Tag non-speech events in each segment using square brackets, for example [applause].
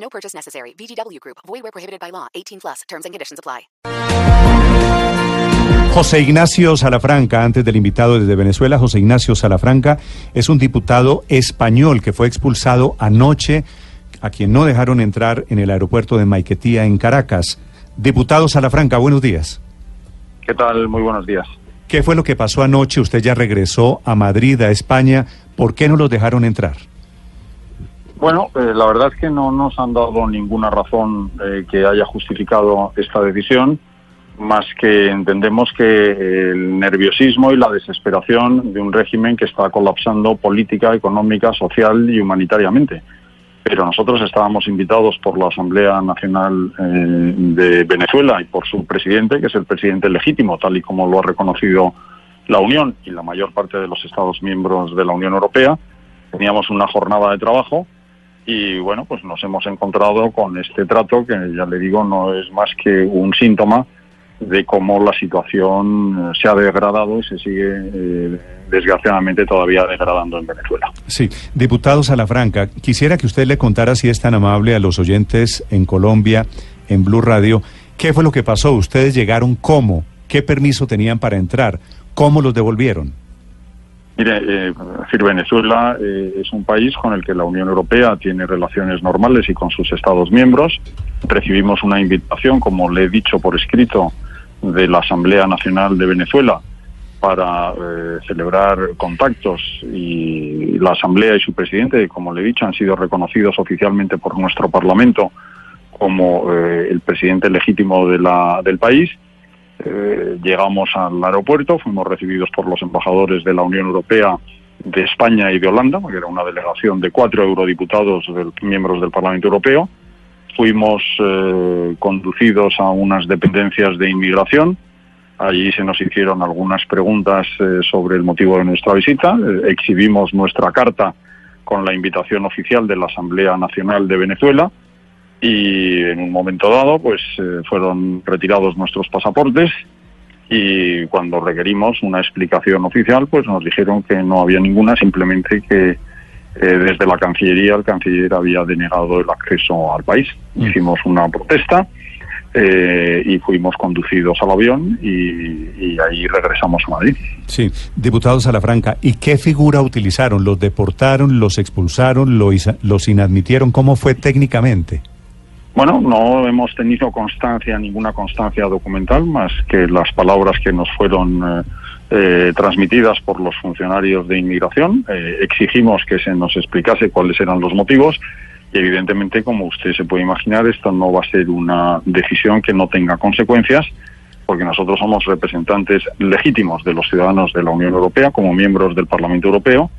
No purchase necessary. VGW Group. Void where prohibited by law. 18 plus. Terms and conditions apply. José Ignacio Salafranca, antes del invitado desde Venezuela, José Ignacio Salafranca es un diputado español que fue expulsado anoche, a quien no dejaron entrar en el aeropuerto de Maiquetía, en Caracas. Diputado Salafranca, buenos días. ¿Qué tal? Muy buenos días. ¿Qué fue lo que pasó anoche? Usted ya regresó a Madrid, a España. ¿Por qué no los dejaron entrar? Bueno, eh, la verdad es que no nos han dado ninguna razón eh, que haya justificado esta decisión, más que entendemos que el nerviosismo y la desesperación de un régimen que está colapsando política, económica, social y humanitariamente pero nosotros estábamos invitados por la Asamblea Nacional eh, de Venezuela y por su presidente, que es el presidente legítimo, tal y como lo ha reconocido la Unión y la mayor parte de los Estados miembros de la Unión Europea. Teníamos una jornada de trabajo y bueno, pues nos hemos encontrado con este trato que ya le digo no es más que un síntoma de cómo la situación se ha degradado y se sigue eh, desgraciadamente todavía degradando en Venezuela. Sí, diputado Salafranca, quisiera que usted le contara si es tan amable a los oyentes en Colombia, en Blue Radio, qué fue lo que pasó, ustedes llegaron cómo, qué permiso tenían para entrar, cómo los devolvieron. Mire, eh, decir, Venezuela eh, es un país con el que la Unión Europea tiene relaciones normales y con sus Estados miembros. Recibimos una invitación, como le he dicho por escrito, de la Asamblea Nacional de Venezuela para eh, celebrar contactos y la Asamblea y su presidente, como le he dicho, han sido reconocidos oficialmente por nuestro Parlamento como eh, el presidente legítimo de la, del país. Eh, llegamos al aeropuerto, fuimos recibidos por los embajadores de la Unión Europea de España y de Holanda, porque era una delegación de cuatro eurodiputados, miembros del Parlamento Europeo. Fuimos conducidos a unas dependencias de inmigración, Allí se nos hicieron algunas preguntas eh, sobre el motivo de nuestra visita. Eh, exhibimos nuestra carta con la invitación oficial de la Asamblea Nacional de Venezuela y en un momento dado pues eh, fueron retirados nuestros pasaportes y cuando requerimos una explicación oficial pues nos dijeron que no había ninguna, simplemente que desde la Cancillería el canciller había denegado el acceso al país. Mm. Hicimos una protesta eh, y fuimos conducidos al avión y, ahí regresamos a Madrid. Sí, diputado Salafranca, ¿y qué figura utilizaron? ¿Los deportaron, los expulsaron, los inadmitieron? ¿Cómo fue técnicamente? Bueno, no hemos tenido constancia, ninguna constancia documental, más que las palabras que nos fueron eh, eh, transmitidas por los funcionarios de inmigración. exigimos que se nos explicase cuáles eran los motivos y evidentemente, como usted se puede imaginar, esto no va a ser una decisión que no tenga consecuencias, porque nosotros somos representantes legítimos de los ciudadanos de la Unión Europea como miembros del Parlamento Europeo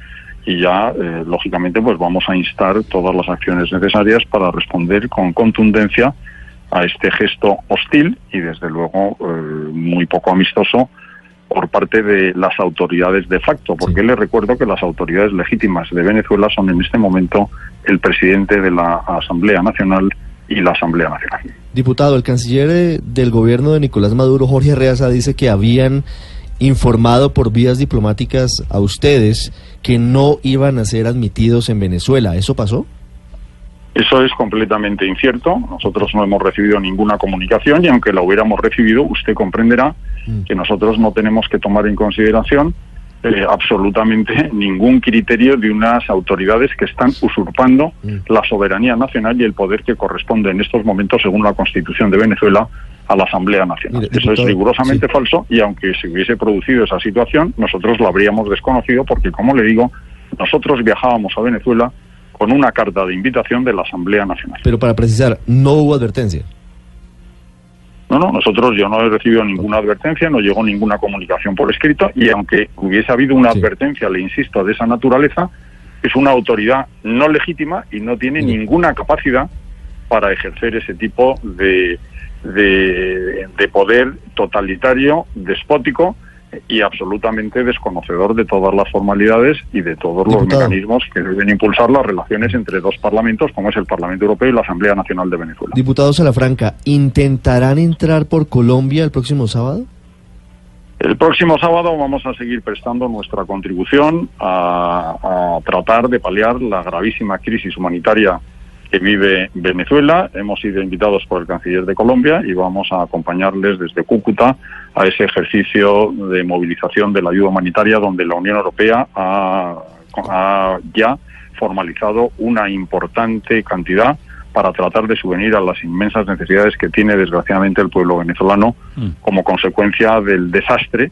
y ya, eh, lógicamente, pues vamos a instar todas las acciones necesarias para responder con contundencia a este gesto hostil y, desde luego, eh, muy poco amistoso por parte de las autoridades de facto, porque le recuerdo que las autoridades legítimas de Venezuela son en este momento el presidente de la Asamblea Nacional y la Asamblea Nacional. Diputado, el canciller del gobierno de Nicolás Maduro, Jorge Arreaza, dice que habían informado por vías diplomáticas a ustedes que no iban a ser admitidos en Venezuela. ¿Eso pasó? Eso es completamente incierto. Nosotros no hemos recibido ninguna comunicación y aunque la hubiéramos recibido, usted comprenderá mm. que nosotros no tenemos que tomar en consideración eh, absolutamente ningún criterio de unas autoridades que están usurpando mm. la soberanía nacional y el poder que corresponde en estos momentos, según la Constitución de Venezuela, a la Asamblea Nacional. Eso es rigurosamente falso y aunque se hubiese producido esa situación, nosotros lo habríamos desconocido porque, como le digo, nosotros viajábamos a Venezuela con una carta de invitación de la Asamblea Nacional. Pero para precisar, no hubo advertencia. No, no, nosotros yo no he recibido ninguna advertencia, no llegó ninguna comunicación por escrito y aunque hubiese habido una advertencia, le insisto, de esa naturaleza, es una autoridad no legítima y no tiene ninguna capacidad para ejercer ese tipo de, de, de poder totalitario, despótico y absolutamente desconocedor de todas las formalidades y de todos los Diputado. mecanismos que deben impulsar las relaciones entre dos parlamentos, como es el Parlamento Europeo y la Asamblea Nacional de Venezuela. Diputado Salafranca, ¿intentarán entrar por Colombia el próximo sábado? El próximo sábado vamos a seguir prestando nuestra contribución a, a tratar de paliar la gravísima crisis humanitaria que vive Venezuela. Hemos sido invitados por el canciller de Colombia y vamos a acompañarles desde Cúcuta a ese ejercicio de movilización de la ayuda humanitaria donde la Unión Europea ha, ha ya formalizado una importante cantidad para tratar de subvenir a las inmensas necesidades que tiene desgraciadamente el pueblo venezolano como consecuencia del desastre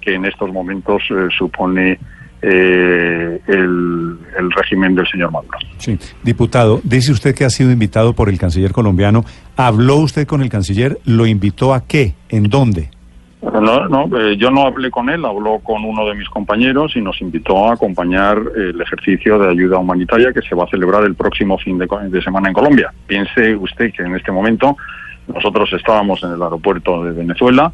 que en estos momentos eh, supone eh, el, el régimen del señor Maduro. Sí. Diputado, dice usted que ha sido invitado por el canciller colombiano. ¿Habló usted con el canciller? ¿Lo invitó a qué? ¿En dónde? No, no, eh, yo no hablé con él, habló con uno de mis compañeros y nos invitó a acompañar el ejercicio de ayuda humanitaria que se va a celebrar el próximo fin de semana en Colombia. Piense usted que en este momento nosotros estábamos en el aeropuerto de Venezuela,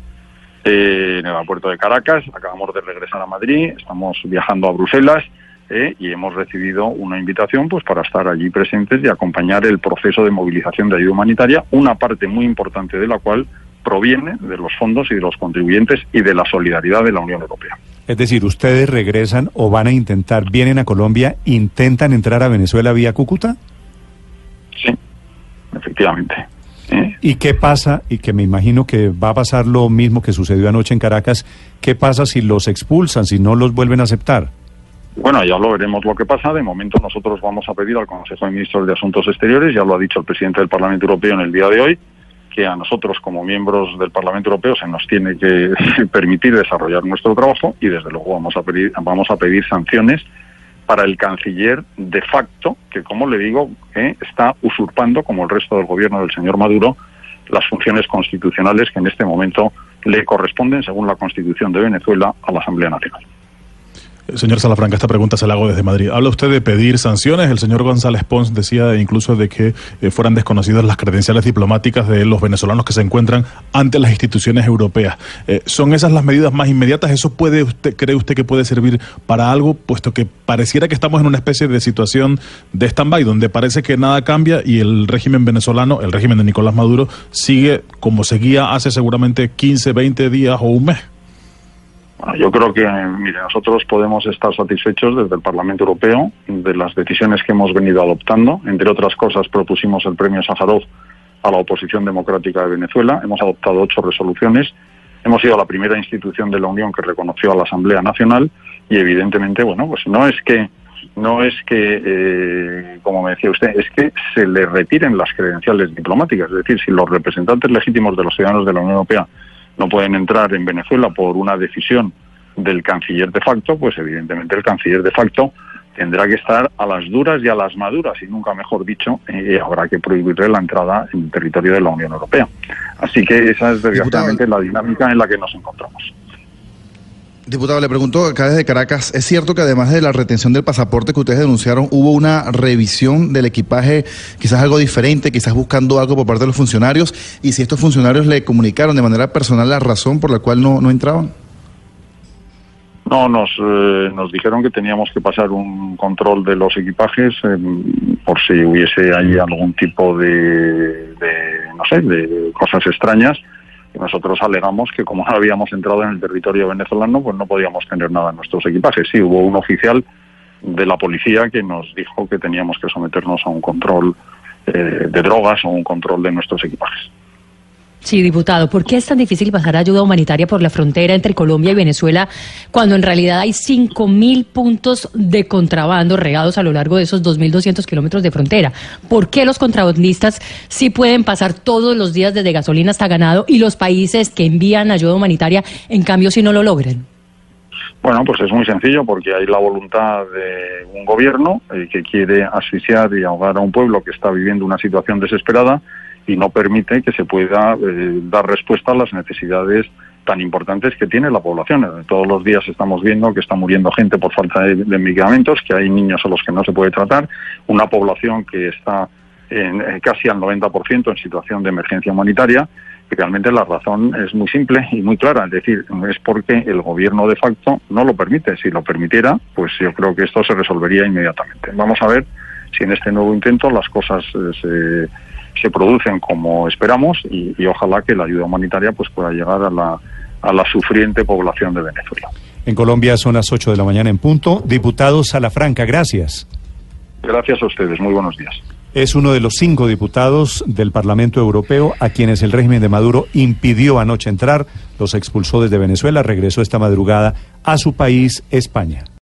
eh, en el aeropuerto de Caracas, acabamos de regresar a Madrid, estamos viajando a Bruselas eh, y hemos recibido una invitación pues para estar allí presentes y acompañar el proceso de movilización de ayuda humanitaria, una parte muy importante de la cual proviene de los fondos y de los contribuyentes y de la solidaridad de la Unión Europea. Es decir, ustedes regresan o van a intentar, vienen a Colombia, intentan entrar a Venezuela vía Cúcuta. Sí, efectivamente. ¿Y qué pasa? Y que me imagino que va a pasar lo mismo que sucedió anoche en Caracas. ¿Qué pasa si los expulsan, si no los vuelven a aceptar? Bueno, ya lo veremos lo que pasa. De momento nosotros vamos a pedir al Consejo de Ministros de Asuntos Exteriores, ya lo ha dicho el presidente del Parlamento Europeo en el día de hoy, que a nosotros como miembros del Parlamento Europeo se nos tiene que [laughs] permitir desarrollar nuestro trabajo y desde luego vamos a pedir, vamos a pedir sanciones para el canciller de facto, que como le digo, eh, está usurpando, como el resto del gobierno del señor Maduro, las funciones constitucionales que en este momento le corresponden, según la Constitución de Venezuela, a la Asamblea Nacional. Señor Salafranca, esta pregunta se la hago desde Madrid. Habla usted de pedir sanciones. El señor González Pons decía incluso de que eh, fueran desconocidas las credenciales diplomáticas de los venezolanos que se encuentran ante las instituciones europeas. Eh, ¿Son esas las medidas más inmediatas? ¿Eso puede usted, cree usted que puede servir para algo, puesto que pareciera que estamos en una especie de situación de stand-by, donde parece que nada cambia y el régimen venezolano, el régimen de Nicolás Maduro, sigue como seguía hace seguramente 15, 20 días o un mes? Bueno, yo creo que, mire, nosotros podemos estar satisfechos desde el Parlamento Europeo de las decisiones que hemos venido adoptando. Entre otras cosas, propusimos el premio Sájarov a la oposición democrática de Venezuela. Hemos adoptado ocho resoluciones. Hemos sido la primera institución de la Unión que reconoció a la Asamblea Nacional y, evidentemente, bueno, pues no es que no es que, eh, como me decía usted, es que se le retiren las credenciales diplomáticas. Es decir, si los representantes legítimos de los ciudadanos de la Unión Europea no pueden entrar en Venezuela por una decisión del canciller de facto, pues evidentemente el canciller de facto tendrá que estar a las duras y a las maduras, y nunca mejor dicho, eh, habrá que prohibirle la entrada en el territorio de la Unión Europea. Así que esa es desgraciadamente la dinámica en la que nos encontramos. Diputado, le pregunto acá desde Caracas, ¿es cierto que además de la retención del pasaporte que ustedes denunciaron, hubo una revisión del equipaje, quizás algo diferente, quizás buscando algo por parte de los funcionarios? Y si estos funcionarios le comunicaron de manera personal la razón por la cual no, no entraban. No, nos, eh, nos dijeron que teníamos que pasar un control de los equipajes eh, por si hubiese ahí algún tipo de, no sé, de cosas extrañas. Nosotros alegamos que como no [laughs] habíamos entrado en el territorio venezolano, pues no podíamos tener nada en nuestros equipajes. Sí, hubo un oficial de la policía que nos dijo que teníamos que someternos a un control eh, de drogas o un control de nuestros equipajes. Sí, diputado, ¿por qué es tan difícil pasar ayuda humanitaria por la frontera entre Colombia y Venezuela cuando en realidad hay 5.000 puntos de contrabando regados a lo largo de esos 2.200 kilómetros de frontera? ¿Por qué los contrabandistas sí pueden pasar todos los días desde gasolina hasta ganado y los países que envían ayuda humanitaria, en cambio, si no lo logran? Bueno, pues es muy sencillo porque hay la voluntad de un gobierno eh, que quiere asfixiar y ahogar a un pueblo que está viviendo una situación desesperada y no permite que se pueda eh, dar respuesta a las necesidades tan importantes que tiene la población. Eh, Todos los días estamos viendo que está muriendo gente por falta de, medicamentos, que hay niños a los que no se puede tratar, una población que está en, eh, casi al 90% en situación de emergencia humanitaria. Y realmente la razón es muy simple y muy clara, es decir, es porque el gobierno de facto no lo permite. Si lo permitiera, pues yo creo que esto se resolvería inmediatamente. Vamos a ver si en este nuevo intento las cosas se, se producen como esperamos y, y ojalá que la ayuda humanitaria pues pueda llegar a la, a la sufriente población de Venezuela. En Colombia son las 8 de la mañana en punto. Diputado Salafranca, gracias. Gracias a ustedes. Muy buenos días. Es uno de los cinco diputados del Parlamento Europeo a quienes el régimen de Maduro impidió anoche entrar, los expulsó desde Venezuela, regresó esta madrugada a su país, España.